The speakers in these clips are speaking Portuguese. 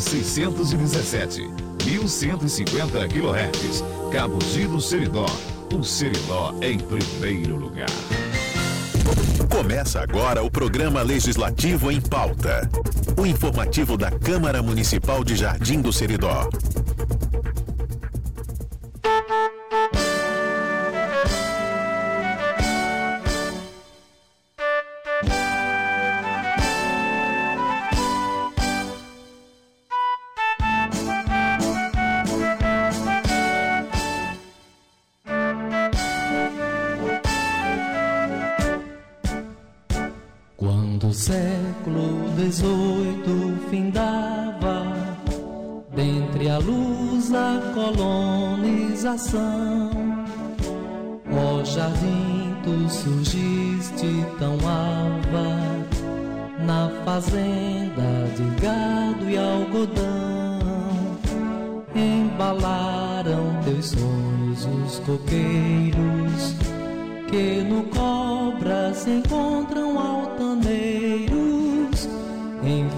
617, 1150 kHz. Cabo Giro Seridó. O Seridó em primeiro lugar. Começa agora o programa Legislativo em Pauta. O informativo da Câmara Municipal de Jardim do Seridó.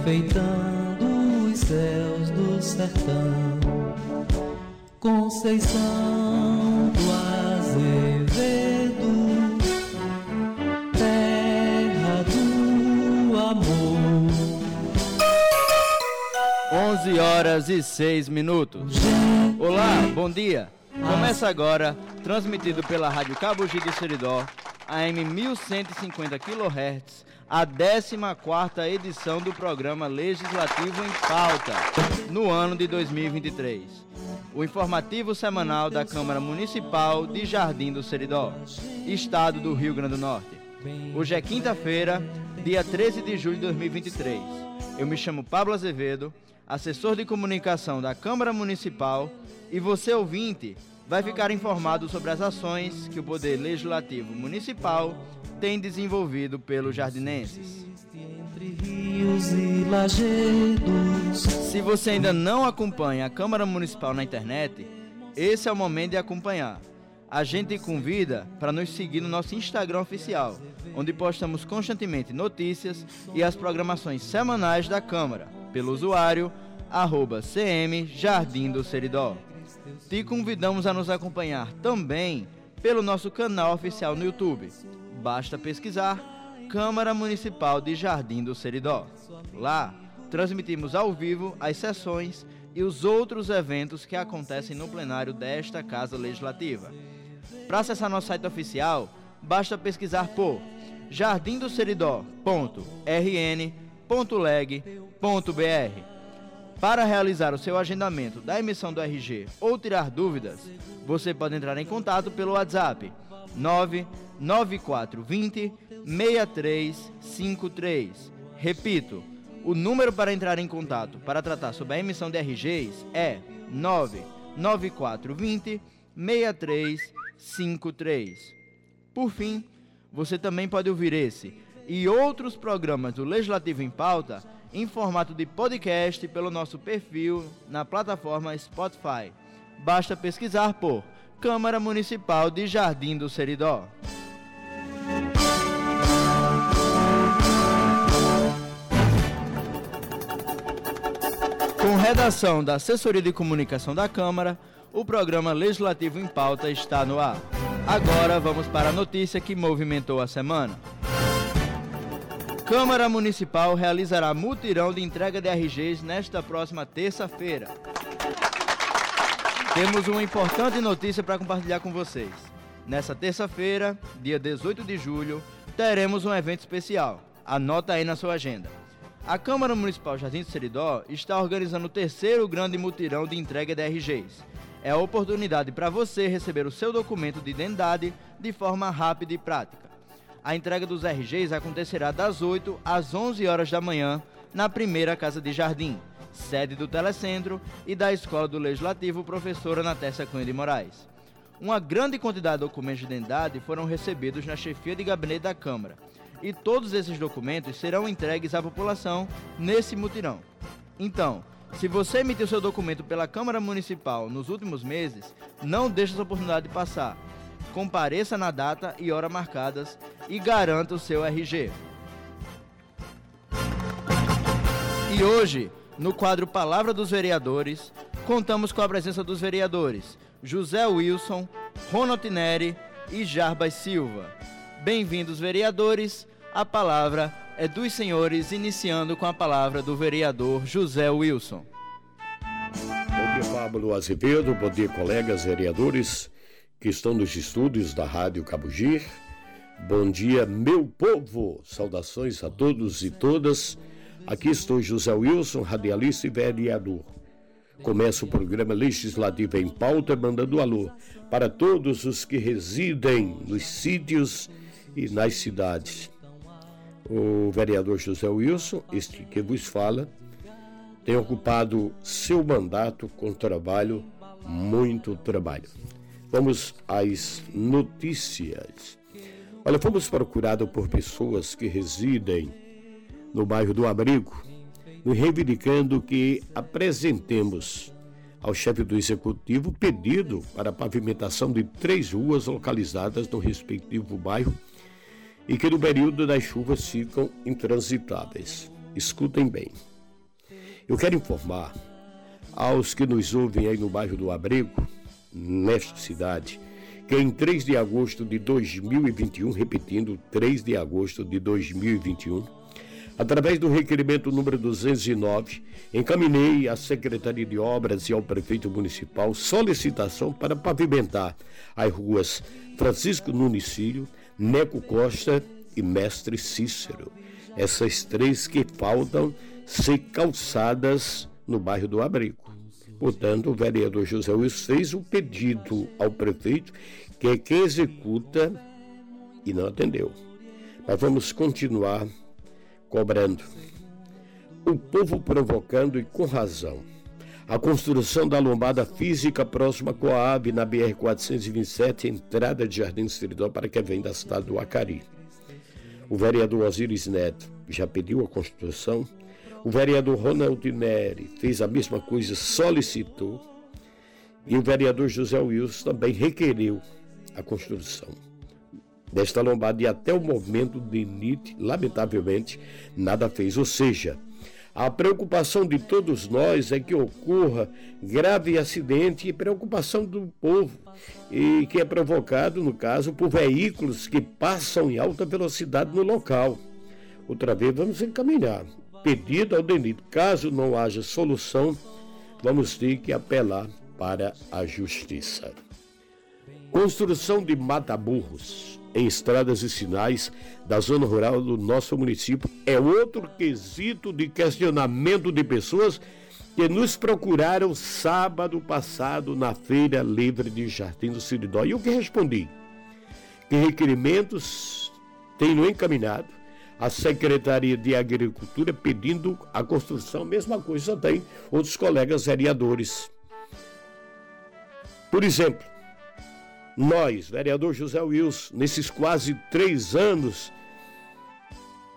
Enfeitando os céus do sertão. Conceição do Azevedo, terra do amor. 11 horas e 6 minutos. Olá, bom dia. Começa agora, transmitido pela Rádio Cabo de Seridó, AM 1150 kHz, a 14ª edição do programa Legislativo em Pauta, no ano de 2023 o informativo semanal da Câmara Municipal de Jardim do Seridó, Estado do Rio Grande do Norte. Hoje é quinta-feira, dia 13 de julho de 2023. Eu me chamo Pablo Azevedo, assessor de comunicação da Câmara Municipal, e você, ouvinte, vai ficar informado sobre as ações que o Poder Legislativo Municipal tem desenvolvido pelos jardinenses. Se você ainda não acompanha a Câmara Municipal na internet, esse é o momento de acompanhar. A gente convida para nos seguir no nosso Instagram oficial, onde postamos constantemente notícias e as programações semanais da Câmara, pelo usuário arroba CM Jardim do Seridó. Te convidamos a nos acompanhar também pelo nosso canal oficial no YouTube basta pesquisar Câmara Municipal de Jardim do Seridó. Lá, transmitimos ao vivo as sessões e os outros eventos que acontecem no plenário desta Casa Legislativa. Para acessar nosso site oficial, basta pesquisar por jardimdoseridó.rn.leg.br. Para realizar o seu agendamento da emissão do RG ou tirar dúvidas, você pode entrar em contato pelo WhatsApp 99420 6353. Repito, o número para entrar em contato para tratar sobre a emissão de RGs é 99420 6353. Por fim, você também pode ouvir esse e outros programas do Legislativo em Pauta em formato de podcast pelo nosso perfil na plataforma Spotify. Basta pesquisar por Câmara Municipal de Jardim do Seridó. Com redação da Assessoria de Comunicação da Câmara, o programa Legislativo em Pauta está no ar. Agora vamos para a notícia que movimentou a semana. Câmara Municipal realizará mutirão de entrega de RGs nesta próxima terça-feira. Temos uma importante notícia para compartilhar com vocês. Nessa terça-feira, dia 18 de julho, teremos um evento especial. Anota aí na sua agenda. A Câmara Municipal Jardim do Seridó está organizando o terceiro grande mutirão de entrega de RGs. É a oportunidade para você receber o seu documento de identidade de forma rápida e prática. A entrega dos RGs acontecerá das 8 às 11 horas da manhã na primeira Casa de Jardim sede do Telecentro, e da Escola do Legislativo, professora Natécia Cunha de Moraes. Uma grande quantidade de documentos de identidade foram recebidos na chefia de gabinete da Câmara, e todos esses documentos serão entregues à população nesse mutirão. Então, se você emitiu seu documento pela Câmara Municipal nos últimos meses, não deixe essa oportunidade de passar. Compareça na data e hora marcadas e garanta o seu RG. E hoje, No quadro Palavra dos Vereadores, contamos com a presença dos vereadores José Wilson, Ronald Neri e Jarbas Silva. Bem-vindos, vereadores. A palavra é dos senhores, iniciando com a palavra do vereador José Wilson. Bom dia, Pablo Azevedo. Bom dia, colegas vereadores que estão nos estúdios da Rádio Cabugir. Bom dia, meu povo. Saudações a todos e todas. Aqui estou José Wilson, radialista e vereador. Começa o programa legislativo em pauta, mandando alô para todos os que residem nos sítios e nas cidades. O vereador José Wilson, este que vos fala, tem ocupado seu mandato com trabalho, muito trabalho. Vamos às notícias. Olha, fomos procurados por pessoas que residem no bairro do Abrigo, nos reivindicando que apresentemos ao chefe do executivo pedido para a pavimentação de três ruas localizadas no respectivo bairro e que no período das chuvas ficam intransitáveis. Escutem bem. Eu quero informar aos que nos ouvem aí no bairro do Abrigo, nesta cidade, que em 3 de agosto de 2021, repetindo, 3 de agosto de 2021, através do requerimento número 209, encaminhei à Secretaria de Obras e ao prefeito municipal solicitação para pavimentar as ruas Francisco Nunes Neco Costa e Mestre Cícero. Essas três que faltam ser calçadas no bairro do Abrigo. Portanto, o vereador José Luiz fez um pedido ao prefeito, que é quem executa, e não atendeu. Mas vamos continuar cobrando. O povo provocando e com razão. A construção da lombada física próxima a Coab, na BR-427, entrada de Jardim Seridó, para quem vem da cidade do Acari. O vereador Osiris Neto já pediu a construção o vereador Ronald Neri fez a mesma coisa, solicitou. E o vereador José Wilson também requeriu a construção desta lombada e até o momento de NIT, lamentavelmente, nada fez. Ou seja, a preocupação de todos nós é que ocorra grave acidente e preocupação do povo, e que é provocado, no caso, por veículos que passam em alta velocidade no local. Outra vez, vamos encaminhar pedido ao DENIT. Caso não haja solução, vamos ter que apelar para a justiça. Construção de mata-burros em estradas e sinais da zona rural do nosso município é outro quesito de questionamento de pessoas que nos procuraram sábado passado na Feira Livre de Jardim do Siridó. E eu que respondi? Que requerimentos tenho encaminhado a Secretaria de Agricultura pedindo a construção, mesma coisa tem outros colegas vereadores. Por exemplo, nós, vereador José Wilson, nesses quase três anos,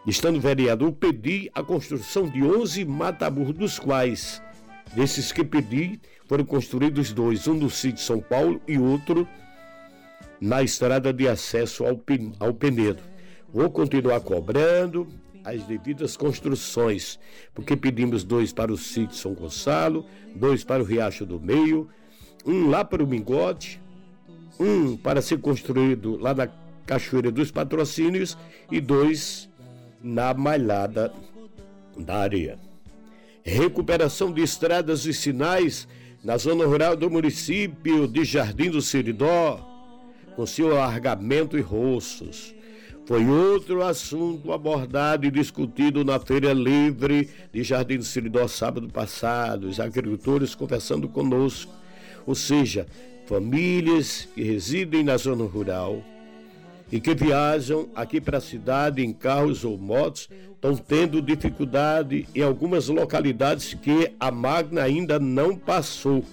estando vereador, pedi a construção de 11 mataburros, dos quais, desses que pedi, foram construídos dois, um no sítio São Paulo e outro na estrada de acesso ao, ao Penedo. Vou continuar cobrando as devidas construções, porque pedimos dois para o sítio São Gonçalo, dois para o Riacho do Meio, um lá para o Mingote, um para ser construído lá na Cachoeira dos Patrocínios e dois na Malhada da Areia. Recuperação de estradas e sinais na zona rural do município de Jardim do Seridó, com seu alargamento e roços foi outro assunto abordado e discutido na Feira Livre de Jardim do Siridó sábado passado, os agricultores conversando conosco, ou seja, famílias que residem na zona rural e que viajam aqui para a cidade em carros ou motos estão tendo dificuldade em algumas localidades que a Magna ainda não passou.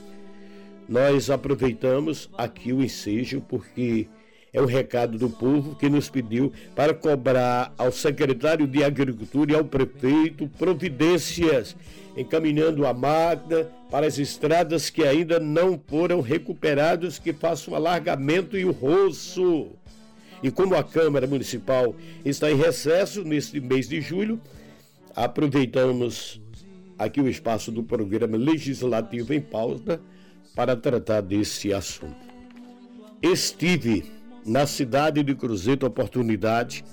Nós aproveitamos aqui o ensejo porque é o recado do povo que nos pediu para cobrar ao secretário de Agricultura e ao prefeito providências, encaminhando a máquina para as estradas que ainda não foram recuperadas, que façam alargamento e o roço. E como a Câmara Municipal está em recesso neste mês de julho, aproveitamos aqui o espaço do programa Legislativo em Pauta para tratar desse assunto. Estive na cidade de Cruzeiro, oportunidade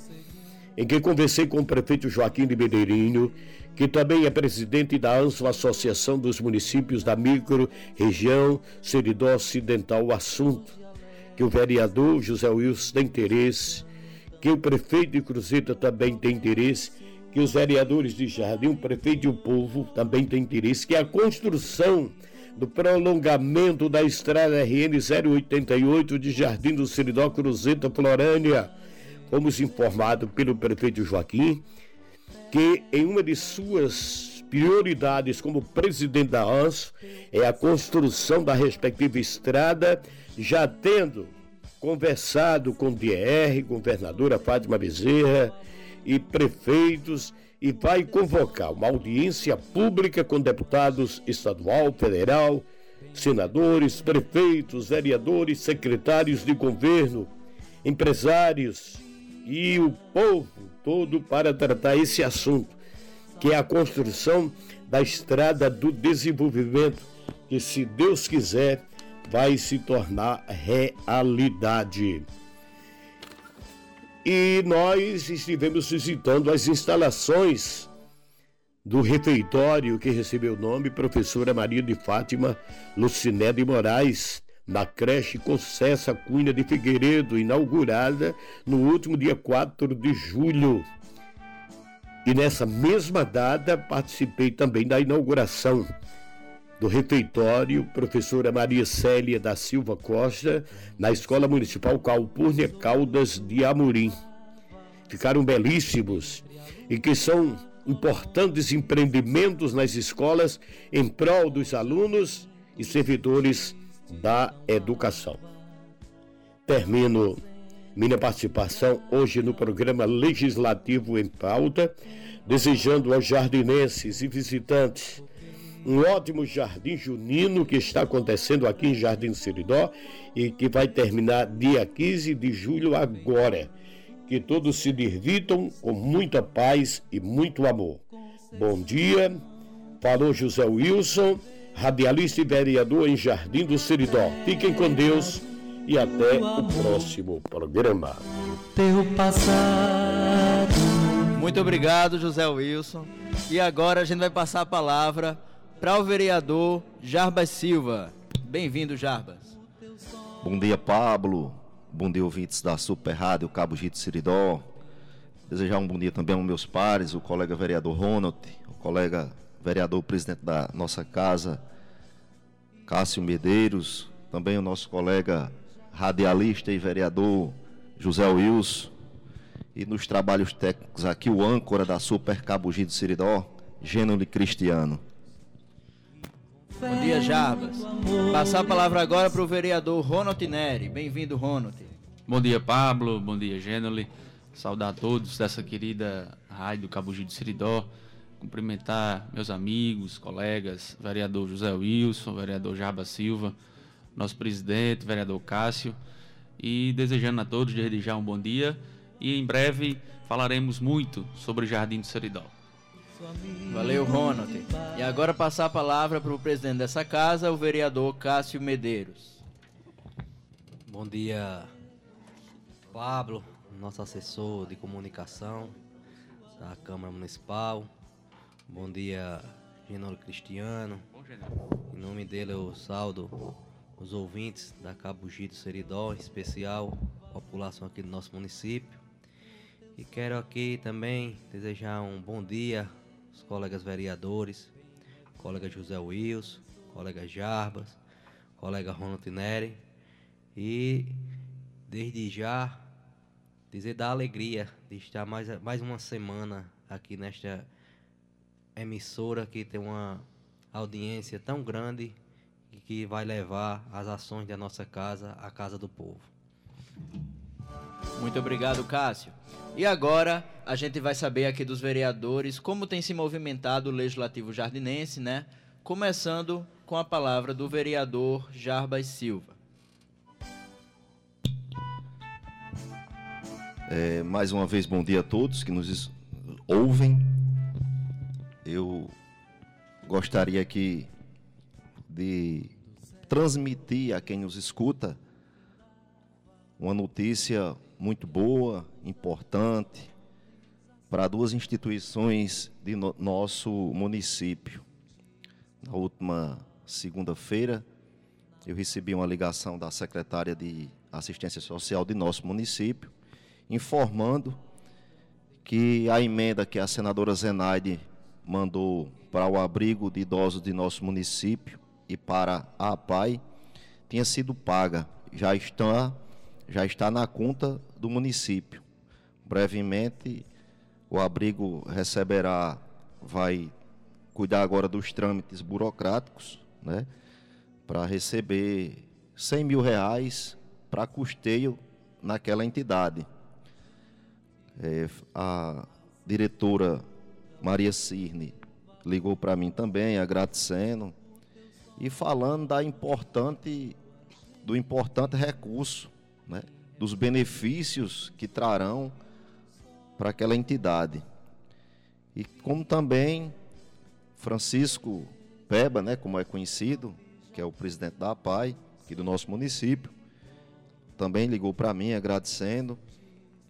em que conversei com o prefeito Joaquim de Medeirinho, que também é presidente da ANSO, Associação dos Municípios da Micro-Região Seridó Ocidental, o assunto que o vereador José Wilson tem interesse, que o prefeito de Cruzeiro também tem interesse, que os vereadores de Jardim, o prefeito e o povo também têm interesse, que a construção do prolongamento da estrada RN 088 de Jardim do Seridó Cruzeta Florânia. Fomos informados pelo prefeito Joaquim que em uma de suas prioridades como presidente da ANS é a construção da respectiva estrada, já tendo conversado com o DR, governadora Fátima Bezerra e prefeitos e vai convocar uma audiência pública com deputados estadual, federal, senadores, prefeitos, vereadores, secretários de governo, empresários, e o povo todo para tratar esse assunto, que é a construção da estrada do desenvolvimento, que, se Deus quiser, vai se tornar realidade. E nós estivemos visitando as instalações do refeitório que recebeu o nome Professora Maria de Fátima Luciné de Moraes, na creche Concessa Cunha de Figueiredo, inaugurada no último dia 4 de julho. E nessa mesma data participei também da inauguração do refeitório professora Maria Célia da Silva Costa, na Escola Municipal Calpurnia Caldas de Amorim. Ficaram belíssimos e que são importantes empreendimentos nas escolas em prol dos alunos e servidores da educação. Termino minha participação hoje no programa Legislativo em Pauta, desejando aos jardinenses e visitantes um ótimo jardim junino que está acontecendo aqui em Jardim Seridó e que vai terminar dia 15 de julho agora. Que todos se divirtam com muita paz e muito amor. Bom dia, falou José Wilson radialista e vereador em Jardim do Seridó. Fiquem com Deus e até o próximo programa. Teu passado. Muito obrigado, José Wilson. E agora a gente vai passar a palavra para o vereador Jarbas Silva. Bem-vindo, Jarbas. Bom dia, Pablo. Bom dia, ouvintes da Super Rádio Cabo Gito Seridó. Desejar um bom dia também aos meus pares, o colega vereador Ronald, o colega vereador presidente da nossa casa, Cássio Medeiros, também o nosso colega radialista e vereador José Wilson, e nos trabalhos técnicos aqui o âncora da Super Cabugi do Siridó, Gênero Cristiano. Jarbas. Passar a palavra agora para o vereador Ronald Neri. Bem-vindo, Ronald. Bom dia, Pablo. Bom dia, Gênoli. Saudar a todos dessa querida rádio do Cabugi do Siridó cumprimentar meus amigos, colegas, vereador José Wilson, vereador Jaba Silva, nosso presidente, vereador Cássio, e desejando a todos desde já um bom dia. E em breve falaremos muito sobre o Jardim do Seridó. Valeu, Ronald. E agora passar a palavra para o presidente dessa casa, o vereador Cássio Medeiros. Bom dia, Pablo, nosso assessor de comunicação da Câmara Municipal. Bom dia, Genoro Cristiano. Em nome dele eu saldo os ouvintes da Cabo Gito Seridó, em especial a população aqui do nosso município. E quero aqui também desejar um bom dia aos colegas vereadores, colega José Wilson, colega Jarbas, colega Ronald Neri. E desde já dizer da alegria de estar mais, mais uma semana aqui nesta emissora que tem uma audiência tão grande e que vai levar as ações da nossa casa à casa do povo. Muito obrigado, Cássio. E agora a gente vai saber aqui dos vereadores como tem se movimentado o Legislativo Jardinense, né? Começando com a palavra do vereador Jarbas Silva. É, mais uma vez, bom dia a todos que nos ouvem eu gostaria aqui de transmitir a quem nos escuta uma notícia muito boa, importante, para duas instituições de no nosso município. Na última segunda-feira, eu recebi uma ligação da secretária de Assistência Social de nosso município, informando que a emenda que a senadora Zenaide mandou para o abrigo de idosos de nosso município e para a APAI tinha sido paga. Já está, já está na conta do município. Brevemente, o abrigo receberá, vai cuidar agora dos trâmites burocráticos, né? Para receber 100 mil reais para custeio naquela entidade. É, a diretora Maria Cirne ligou para mim também, agradecendo e falando da importante, do importante recurso, né, dos benefícios que trarão para aquela entidade. E como também Francisco Peba, né, como é conhecido, que é o presidente da APAI, aqui do nosso município, também ligou para mim agradecendo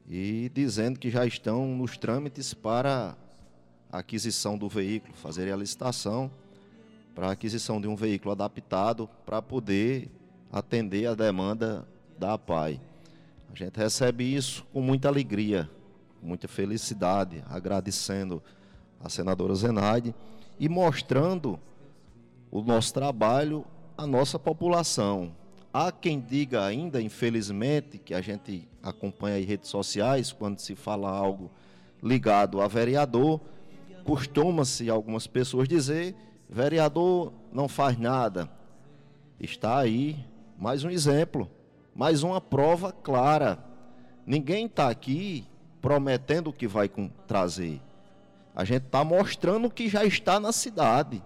e dizendo que já estão nos trâmites para a aquisição do veículo, fazer a licitação para a aquisição de um veículo adaptado para poder atender a demanda da APAI. A gente recebe isso com muita alegria, muita felicidade, agradecendo a senadora Zenaide e mostrando o nosso trabalho à nossa população, Há quem diga ainda, infelizmente, que a gente acompanha em redes sociais, quando se fala algo ligado a vereador, costuma-se algumas pessoas dizer: vereador não faz nada. Está aí mais um exemplo, mais uma prova clara. Ninguém está aqui prometendo o que vai trazer. A gente está mostrando o que já está na cidade.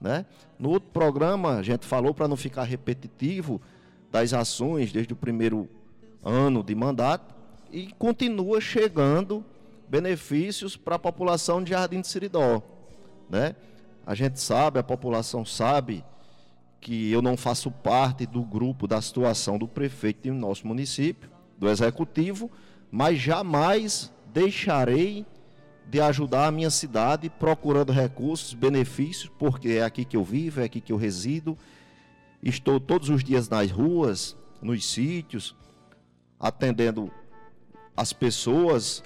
Né? No outro programa, a gente falou, para não ficar repetitivo, das ações desde o primeiro ano de mandato e continua chegando benefícios para a população de Jardim de Siridó, né? A gente sabe, a população sabe que eu não faço parte do grupo da situação do prefeito de nosso município, do executivo, mas jamais deixarei de ajudar a minha cidade procurando recursos, benefícios, porque é aqui que eu vivo, é aqui que eu resido Estou todos os dias nas ruas, nos sítios, atendendo as pessoas,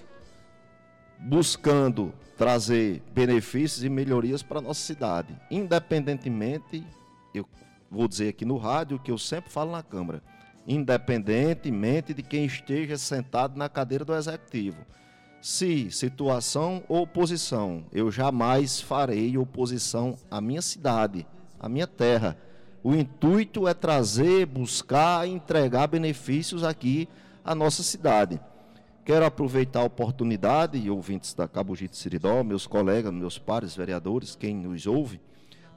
buscando trazer benefícios e melhorias para a nossa cidade. Independentemente, eu vou dizer aqui no rádio que eu sempre falo na Câmara, independentemente de quem esteja sentado na cadeira do Executivo. Se situação ou oposição, eu jamais farei oposição à minha cidade, à minha terra o intuito é trazer, buscar, entregar benefícios aqui à nossa cidade. Quero aproveitar a oportunidade, ouvintes da Cabugite Siridó, meus colegas, meus pares vereadores, quem nos ouve,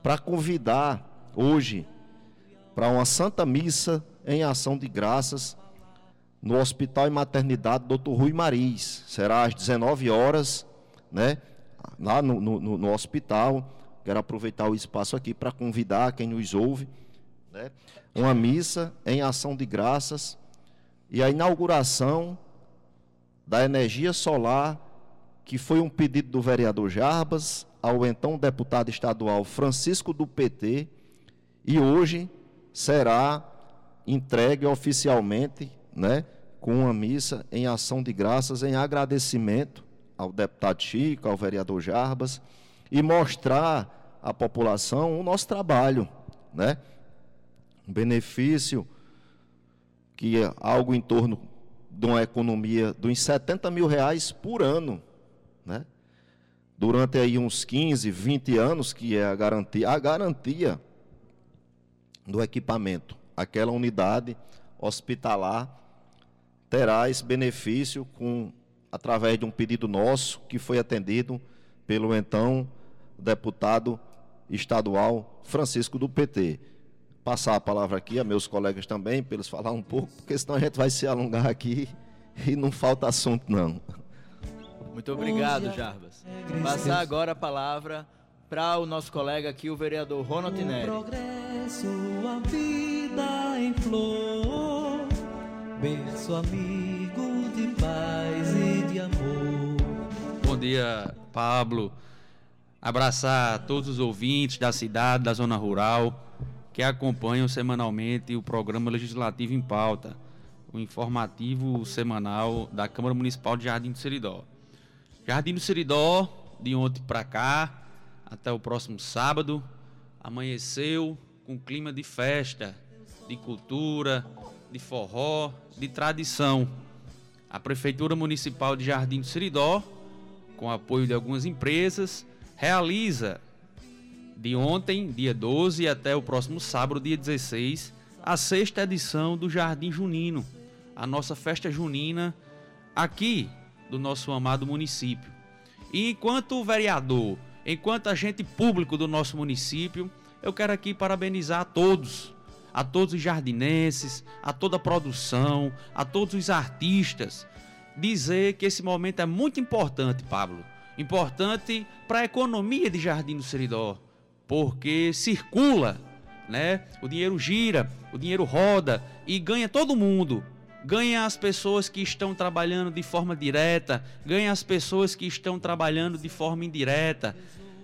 para convidar hoje para uma santa missa em ação de graças no Hospital e Maternidade Dr. Rui Maris. Será às 19 horas, né? Lá no, no, no hospital Quero aproveitar o espaço aqui para convidar quem nos ouve, né, uma missa em ação de graças e a inauguração da energia solar, que foi um pedido do vereador Jarbas ao então deputado estadual Francisco do PT, e hoje será entregue oficialmente, né, com uma missa em ação de graças em agradecimento ao deputado Chico, ao vereador Jarbas e mostrar à população o nosso trabalho, né? Um benefício que é algo em torno de uma economia de uns 70 mil reais por ano, né? Durante aí uns 15, 20 anos, que é a garantia, a garantia do equipamento. Aquela unidade hospitalar terá esse benefício com através de um pedido nosso que foi atendido pelo então deputado estadual Francisco do PT. Passar a palavra aqui a meus colegas também, para eles falar um pouco, porque senão a gente vai se alongar aqui e não falta assunto, não. Muito obrigado, Jarbas. Passar agora a palavra para o nosso colega aqui, o vereador Ronald Neri. Flor, berço amigo de paz e de amor. Bom dia, Pablo. Abraçar todos os ouvintes da cidade, da zona rural, que acompanham semanalmente o programa Legislativo em Pauta, o informativo semanal da Câmara Municipal de Jardim do Seridó. Jardim do Seridó, de ontem para cá, até o próximo sábado, amanheceu com clima de festa, de cultura, de forró, de tradição. A Prefeitura Municipal de Jardim do Seridó, com apoio de algumas empresas, realiza de ontem, dia 12, até o próximo sábado, dia 16, a sexta edição do Jardim Junino, a nossa festa junina aqui do nosso amado município. E enquanto vereador, enquanto agente público do nosso município, eu quero aqui parabenizar a todos, a todos os jardinenses, a toda a produção, a todos os artistas, dizer que esse momento é muito importante, Pablo. Importante para a economia de Jardim do Seridó, porque circula, né? O dinheiro gira, o dinheiro roda e ganha todo mundo ganha as pessoas que estão trabalhando de forma direta, ganha as pessoas que estão trabalhando de forma indireta,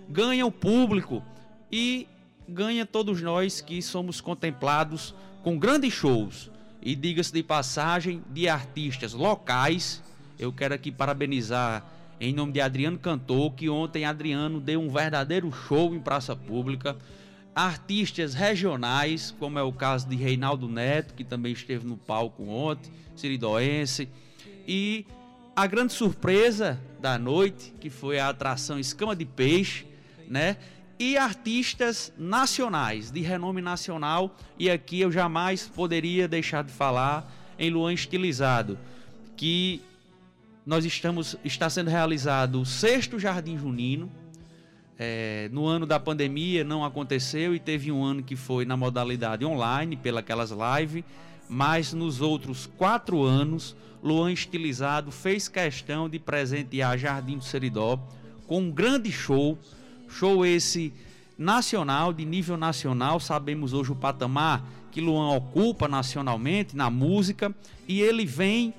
ganha o público e ganha todos nós que somos contemplados com grandes shows. E diga-se de passagem, de artistas locais, eu quero aqui parabenizar em nome de Adriano Cantor, que ontem Adriano deu um verdadeiro show em praça pública artistas regionais, como é o caso de Reinaldo Neto, que também esteve no palco ontem, Siridoense, e a grande surpresa da noite, que foi a atração Escama de Peixe, né? E artistas nacionais, de renome nacional, e aqui eu jamais poderia deixar de falar em Luan Estilizado, que nós estamos está sendo realizado o sexto Jardim Junino, é, no ano da pandemia não aconteceu e teve um ano que foi na modalidade online, pelas lives, mas nos outros quatro anos, Luan Estilizado fez questão de presentear Jardim do Seridó com um grande show, show esse nacional, de nível nacional, sabemos hoje o patamar que Luan ocupa nacionalmente na música, e ele vem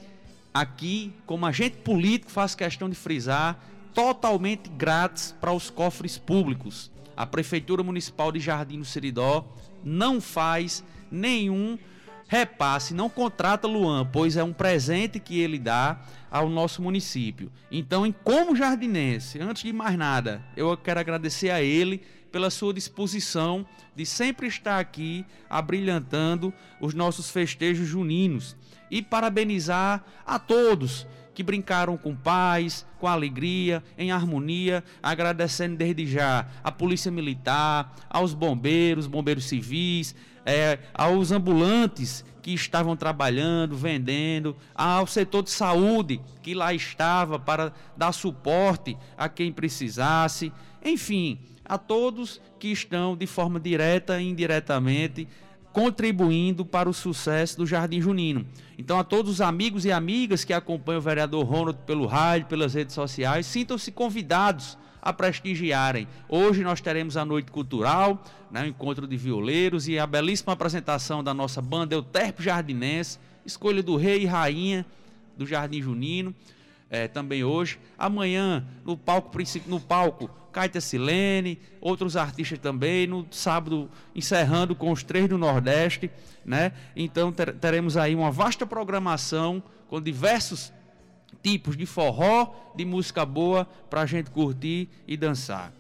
aqui, como agente político, faz questão de frisar, totalmente grátis para os cofres públicos. A Prefeitura Municipal de Jardim do Seridó não faz nenhum repasse, não contrata Luan, pois é um presente que ele dá ao nosso município. Então, em como jardinense, antes de mais nada, eu quero agradecer a ele pela sua disposição de sempre estar aqui abrilhantando os nossos festejos juninos e parabenizar a todos que brincaram com paz, com alegria, em harmonia, agradecendo desde já à Polícia Militar, aos bombeiros, bombeiros civis, é, aos ambulantes que estavam trabalhando, vendendo, ao setor de saúde que lá estava para dar suporte a quem precisasse, enfim, a todos que estão de forma direta e indiretamente contribuindo para o sucesso do Jardim Junino. Então, a todos os amigos e amigas que acompanham o vereador Ronald pelo rádio, pelas redes sociais, sintam-se convidados a prestigiarem. Hoje nós teremos a noite cultural, né, o encontro de violeiros e a belíssima apresentação da nossa banda Euterpe Jardinense, escolha do rei e rainha do Jardim Junino, é, também hoje. Amanhã, no palco, no palco Caita Silene, outros artistas também, no sábado encerrando com os três do Nordeste, né? Então ter, teremos aí uma vasta programação com diversos tipos de forró, de música boa para a gente curtir e dançar.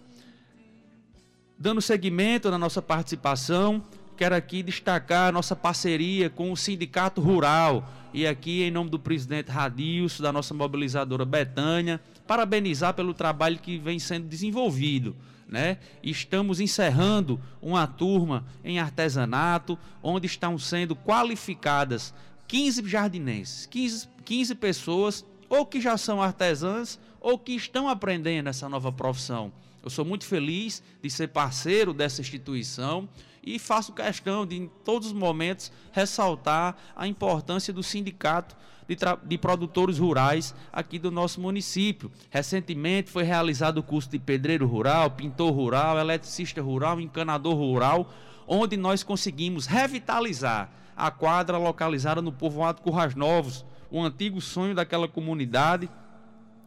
Dando seguimento na nossa participação, quero aqui destacar a nossa parceria com o Sindicato Rural e aqui em nome do presidente Radilson, da nossa mobilizadora Betânia, parabenizar pelo trabalho que vem sendo desenvolvido. Né? Estamos encerrando uma turma em artesanato, onde estão sendo qualificadas 15 jardinenses, 15, 15 pessoas, ou que já são artesãs, ou que estão aprendendo essa nova profissão. Eu sou muito feliz de ser parceiro dessa instituição E faço questão de, em todos os momentos, ressaltar a importância do sindicato de, de, produtores rurais aqui do nosso município. Recentemente foi realizado o curso de pedreiro rural, pintor rural, eletricista rural, encanador rural, onde nós conseguimos revitalizar a quadra localizada no povoado Currais Novos, o antigo sonho daquela comunidade.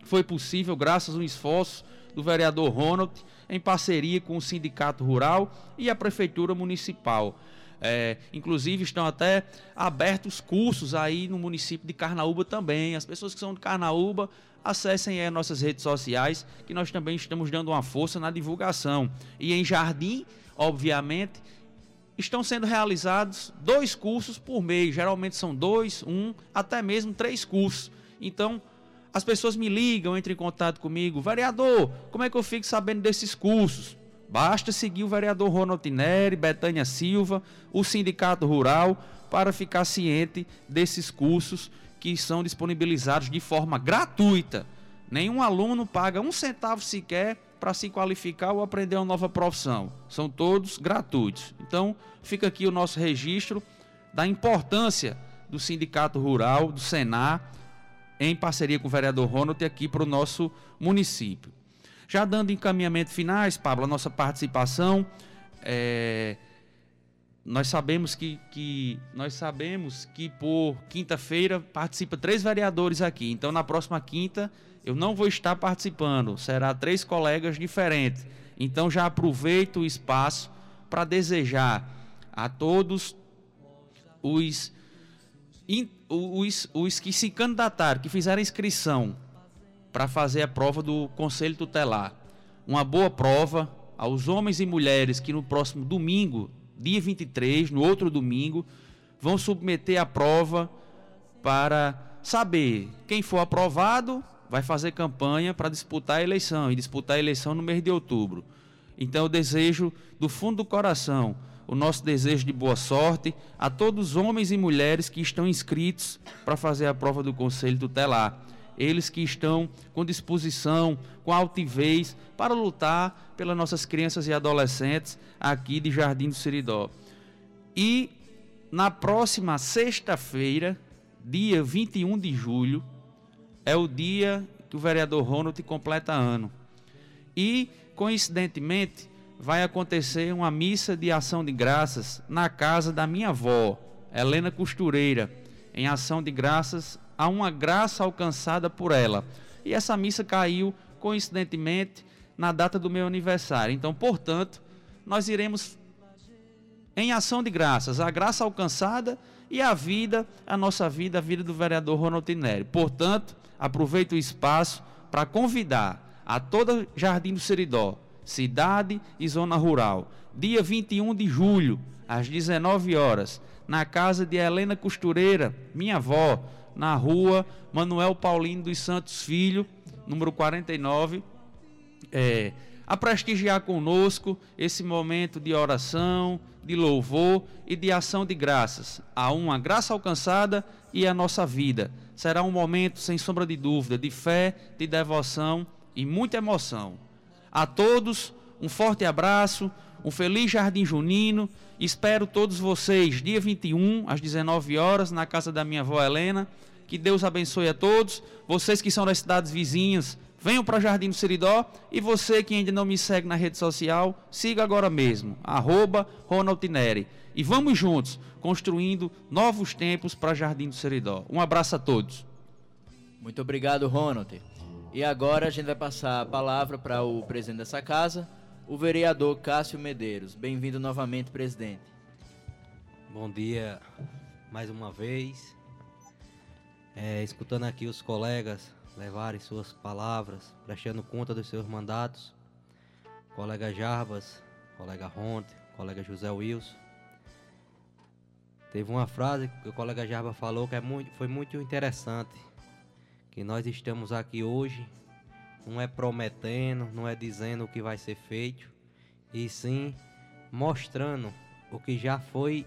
Foi possível graças ao esforço do vereador Ronald, em parceria com o Sindicato Rural e a Prefeitura Municipal. É, inclusive estão até abertos cursos aí no município de Carnaúba também. As pessoas que são de Carnaúba acessem nossas redes sociais, que nós também estamos dando uma força na divulgação. E em Jardim, obviamente, estão sendo realizados dois cursos por mês. Geralmente são dois, um, até mesmo três cursos. Então, as pessoas me ligam, entram em contato comigo. Vereador, como é que eu fico sabendo desses cursos? Basta seguir o vereador Ronald Tineri, Betânia Silva, o Sindicato Rural, para ficar ciente desses cursos que são disponibilizados de forma gratuita. Nenhum aluno paga um centavo sequer para se qualificar ou aprender uma nova profissão. São todos gratuitos. Então, fica aqui o nosso registro da importância do Sindicato Rural, do Senar, em parceria com o vereador Ronald aqui para o nosso município. Já dando encaminhamento finais, Pablo, a nossa participação, é, nós sabemos que, que nós sabemos que por quinta-feira participa três vereadores aqui. Então na próxima quinta eu não vou estar participando, será três colegas diferentes. Então já aproveito o espaço para desejar a todos os os, os que se candidataram, que fizeram inscrição para fazer a prova do Conselho Tutelar, uma boa prova aos homens e mulheres que no próximo domingo, dia 23, no outro domingo, vão submeter a prova para saber quem for aprovado vai fazer campanha para disputar a eleição e disputar a eleição no mês de outubro. Então eu desejo do fundo do coração o nosso desejo de boa sorte a todos os homens e mulheres que estão inscritos para fazer a prova do Conselho Tutelar. Eles que estão com disposição, com altivez para lutar pelas nossas crianças e adolescentes aqui de Jardim do Seridó. E na próxima sexta-feira, dia 21 de julho, é o dia que o vereador Ronald completa ano. E, coincidentemente, vai acontecer uma missa de ação de graças na casa da minha avó, Helena Costureira, em ação de graças a uma graça alcançada por ela. E essa missa caiu coincidentemente na data do meu aniversário. Então, portanto, nós iremos em ação de graças, a graça alcançada e a vida, a nossa vida, a vida do vereador Ronald Tineri. Portanto, aproveito o espaço para convidar a toda Jardim do Seridó, cidade e zona rural. Dia 21 de julho, às 19 horas, na casa de Helena Costureira, minha avó, na rua Manuel Paulino dos Santos Filho, número 49, é, a prestigiar conosco esse momento de oração, de louvor e de ação de graças a uma graça alcançada e a nossa vida. Será um momento, sem sombra de dúvida, de fé, de devoção e muita emoção. A todos, um forte abraço, um feliz Jardim Junino. Espero todos vocês dia 21, às 19 horas, na casa da minha avó Helena. Que Deus abençoe a todos. Vocês que são das cidades vizinhas, venham para Jardim do Seridó. E você que ainda não me segue na rede social, siga agora mesmo, arroba Ronald Tineri. E vamos juntos, construindo novos tempos para Jardim do Seridó. Um abraço a todos. Muito obrigado, Ronald. E agora a gente vai passar a palavra para o presidente dessa casa, o vereador Cássio Medeiros. Bem-vindo novamente, presidente. Bom dia mais uma vez. É, escutando aqui os colegas levarem suas palavras, prestando conta dos seus mandatos. Colega Jarbas, colega Ronte, colega José Wilson. Teve uma frase que o colega Jarba falou que é muito, foi muito interessante que nós estamos aqui hoje não é prometendo, não é dizendo o que vai ser feito, e sim mostrando o que já foi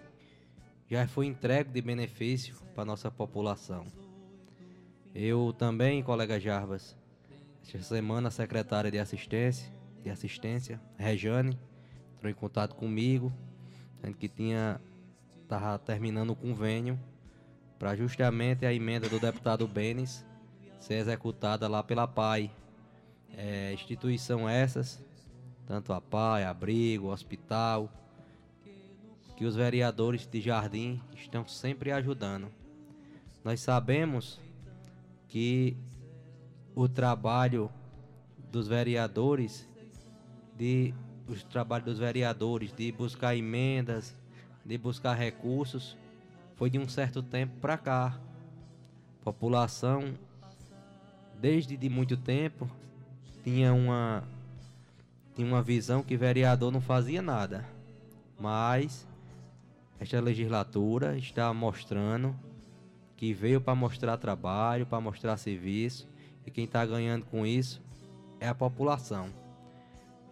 já foi entregue de benefício para nossa população. Eu também, colega Jarbas, esta semana a secretária de assistência, de assistência, Rejane, entrou em contato comigo sendo que tinha estava terminando o convênio para justamente a emenda do deputado Benes ser executada lá pela PAI. É, instituição essas, tanto a PAI, abrigo, hospital, que os vereadores de Jardim estão sempre ajudando. Nós sabemos que o trabalho dos vereadores de os trabalhos dos vereadores de buscar emendas, de buscar recursos, foi de um certo tempo para cá. A população, desde de muito tempo, tinha uma, tinha uma visão que vereador não fazia nada. Mas esta legislatura está mostrando que veio para mostrar trabalho, para mostrar serviço, e quem está ganhando com isso é a população.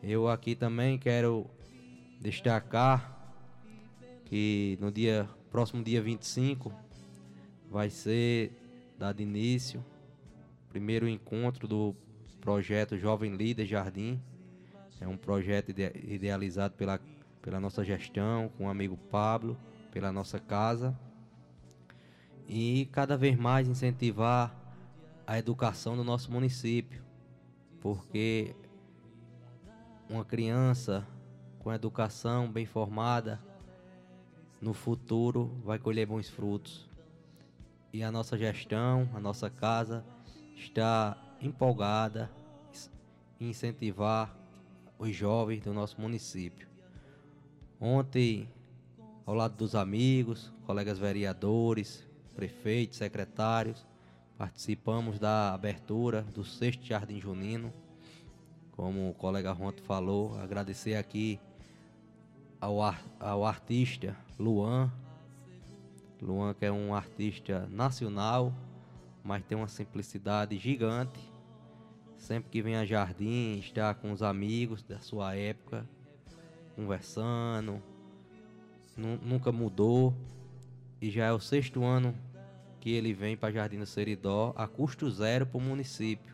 Eu aqui também quero destacar que no dia próximo dia 25 vai ser dado início primeiro encontro do projeto Jovem Líder Jardim. É um projeto idealizado pela, pela nossa gestão, com o amigo Pablo, pela nossa casa. E cada vez mais incentivar a educação do nosso município, porque uma criança com educação bem formada, no futuro vai colher bons frutos. E a nossa gestão, a nossa casa está empolgada em incentivar os jovens do nosso município. Ontem, ao lado dos amigos, colegas vereadores, prefeitos, secretários, participamos da abertura do sexto Jardim Junino como o colega Ronto falou, agradecer aqui ao, ao artista Luan. Luan que é um artista nacional, mas tem uma simplicidade gigante. Sempre que vem a Jardim, está com os amigos da sua época, conversando. Nunca mudou. E já é o sexto ano que ele vem para Jardim do Seridó a custo zero para o município.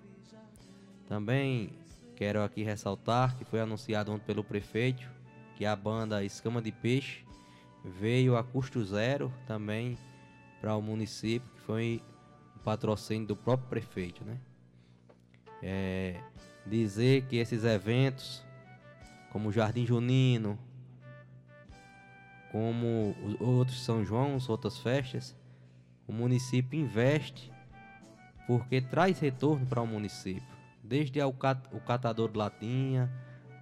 Também Quero aqui ressaltar que foi anunciado ontem pelo prefeito que a banda Escama de Peixe veio a custo zero também para o município, que foi patrocínio do próprio prefeito, né? É, dizer que esses eventos, como o Jardim Junino, como outros São João, outras festas, o município investe porque traz retorno para o município desde ao cat, o catador de latinha,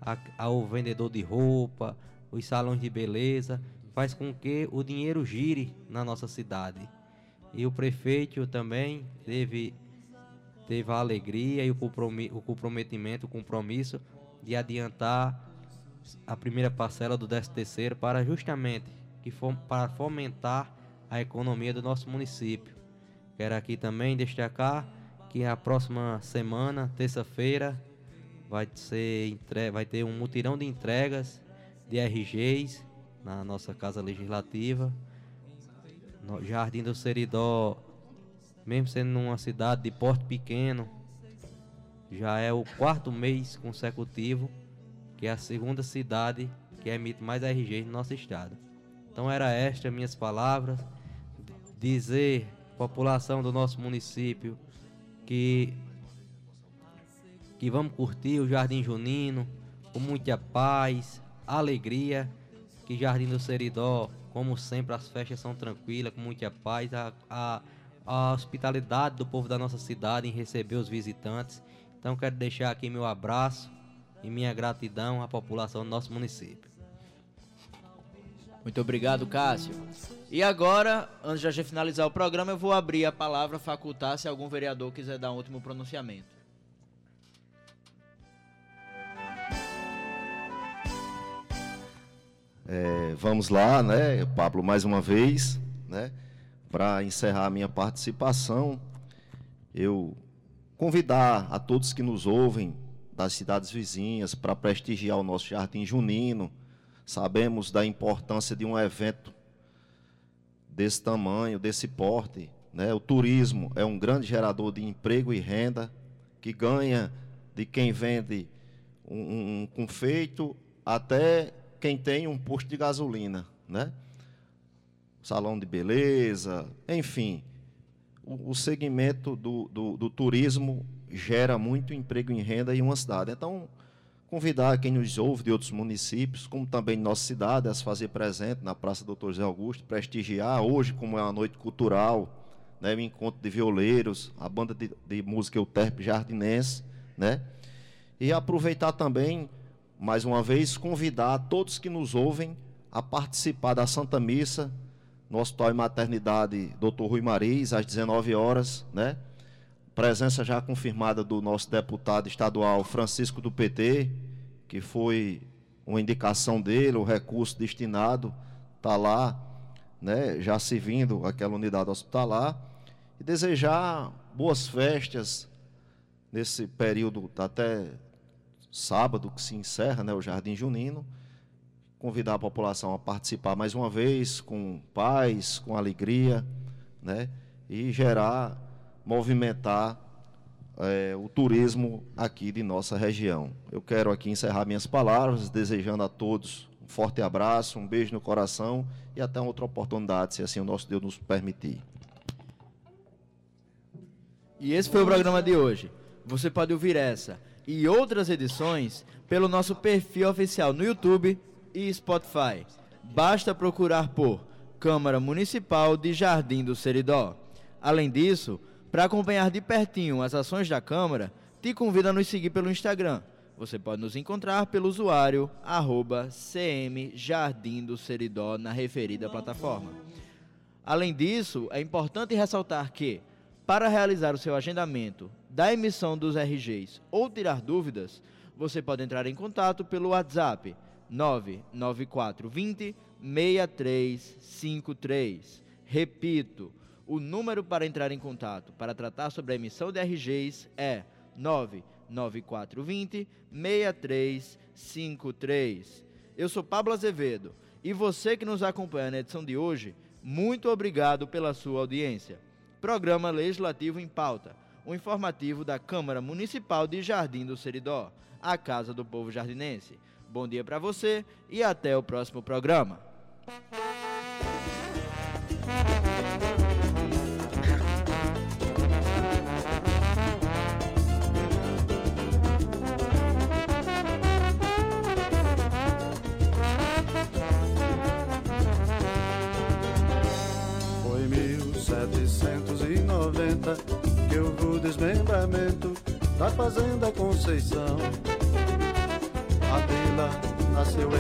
a, ao vendedor de roupa, os salões de beleza, faz com que o dinheiro gire na nossa cidade. E o prefeito também teve, teve a alegria e o, comprometimento, o compromisso de adiantar a primeira parcela do 13 terceiro para justamente que for, para fomentar a economia do nosso município. Quero aqui também destacar que a próxima semana, terça-feira, vai ser vai ter um mutirão de entregas de RGs na nossa casa legislativa. Jardim do Seridó, mesmo sendo uma cidade de porte pequeno, já é o quarto mês consecutivo que é a segunda cidade que emite mais RGs no nosso estado. Então era estas minhas palavras, dizer população do nosso município que que vamos curtir o Jardim Junino com muita paz, alegria, que Jardim do Seridó, como sempre, as festas são tranquilas, com muita paz, a, a, a hospitalidade do povo da nossa cidade em receber os visitantes. Então quero deixar aqui meu abraço e minha gratidão à população do nosso município. Muito obrigado, Cássio. E agora, antes de a gente finalizar o programa, eu vou abrir a palavra, facultar se algum vereador quiser dar um último pronunciamento. É, vamos lá, né, Pablo, mais uma vez, né, para encerrar a minha participação, eu convidar a todos que nos ouvem das cidades vizinhas para prestigiar o nosso Jardim Junino. Sabemos da importância de um evento desse tamanho, desse porte. Né? O turismo é um grande gerador de emprego e renda que ganha de quem vende um, um confeito até quem tem um posto de gasolina. né? Salão de beleza, enfim. O, o segmento do, do, do turismo gera muito emprego e renda em uma cidade. Então, convidar quem nos ouve de outros municípios, como também de nossa cidade, a se fazer presente na Praça Doutor José Augusto, prestigiar hoje, como é uma noite cultural, né, o encontro de violeiros, a banda de, de música Euterpe Jardinense, né? E aproveitar também, mais uma vez, convidar todos que nos ouvem a participar da Santa Missa no Hospital e Maternidade Dr. Rui Mariz, às 19 horas, né? Presença já confirmada do nosso deputado estadual Francisco do PT, que foi uma indicação dele, o recurso destinado está lá, né, já servindo aquela unidade hospitalar, e desejar boas festas nesse período até sábado que se encerra, né, o Jardim Junino, convidar a população a participar mais uma vez com paz, com alegria, né, e gerar movimentar é, o turismo aqui de nossa região. Eu quero aqui encerrar minhas palavras, desejando a todos um forte abraço, um beijo no coração e até outra oportunidade, se assim o nosso Deus nos permitir. E esse foi o programa de hoje. Você pode ouvir essa e outras edições pelo nosso perfil oficial no YouTube e Spotify. Basta procurar por Câmara Municipal de Jardim do Seridó. Além disso, para acompanhar de pertinho as ações da Câmara, te convido a nos seguir pelo Instagram. Você pode nos encontrar pelo usuário arroba CM Jardim do Seridó na referida plataforma. Além disso, é importante ressaltar que, para realizar o seu agendamento da emissão dos RGs ou tirar dúvidas, você pode entrar em contato pelo WhatsApp 99420 6353. Repito, o número para entrar em contato para tratar sobre a emissão de RGs é 99420 6353. Eu sou Pablo Azevedo e você que nos acompanha na edição de hoje, muito obrigado pela sua audiência. Programa Legislativo em Pauta, o informativo da Câmara Municipal de Jardim do Seridó, a Casa do Povo Jardinense. Bom dia para você e até o próximo programa. Desmembramento da fazenda Conceição. A vila nasceu